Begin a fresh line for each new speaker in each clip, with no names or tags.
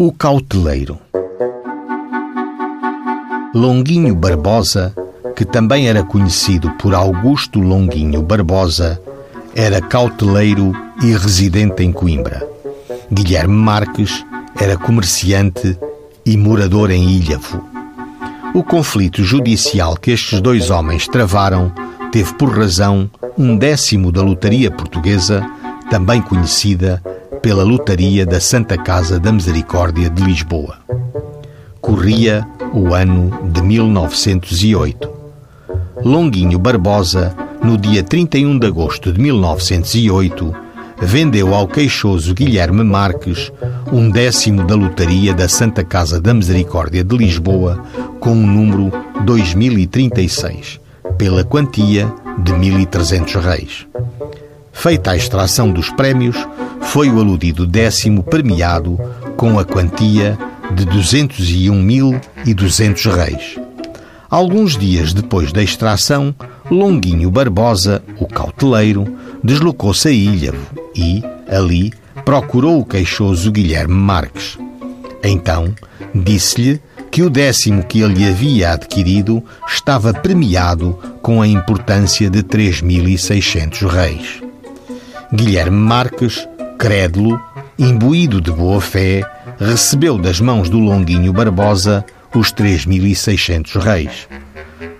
O Cauteleiro Longuinho Barbosa, que também era conhecido por Augusto Longuinho Barbosa, era cauteleiro e residente em Coimbra. Guilherme Marques era comerciante e morador em Ilhavo. O conflito judicial que estes dois homens travaram teve por razão um décimo da lotaria portuguesa, também conhecida pela lotaria da Santa Casa da Misericórdia de Lisboa. Corria o ano de 1908. Longuinho Barbosa, no dia 31 de agosto de 1908, vendeu ao queixoso Guilherme Marques um décimo da lotaria da Santa Casa da Misericórdia de Lisboa com o número 2036, pela quantia de 1.300 reis. Feita a extração dos prémios, foi o aludido décimo premiado com a quantia de 201.200 reis. Alguns dias depois da extração, Longuinho Barbosa, o cauteleiro, deslocou-se a Ilhavo e, ali, procurou o queixoso Guilherme Marques. Então, disse-lhe que o décimo que ele havia adquirido estava premiado com a importância de 3.600 reis. Guilherme Marques crédulo, imbuído de boa fé, recebeu das mãos do Longuinho Barbosa os 3.600 reis.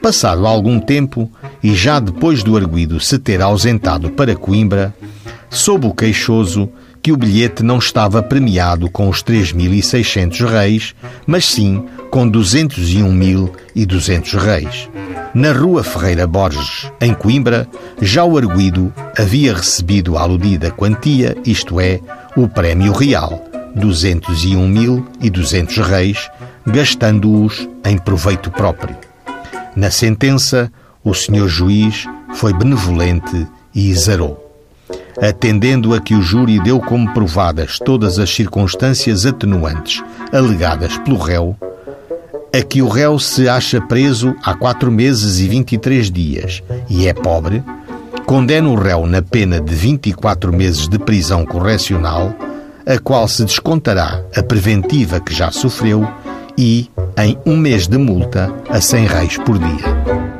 Passado algum tempo, e já depois do arguido se ter ausentado para Coimbra, soube o queixoso que o bilhete não estava premiado com os 3.600 reis, mas sim com 201.200 reis. Na rua Ferreira Borges, em Coimbra, já o arguido havia recebido a aludida quantia, isto é, o prémio real, 201.200 reis, gastando-os em proveito próprio. Na sentença, o senhor juiz foi benevolente e exarou. Atendendo a que o júri deu como provadas todas as circunstâncias atenuantes alegadas pelo réu, a que o réu se acha preso há quatro meses e 23 dias e é pobre, condena o réu na pena de 24 meses de prisão correcional, a qual se descontará a preventiva que já sofreu e em um mês de multa a 100 reis por dia.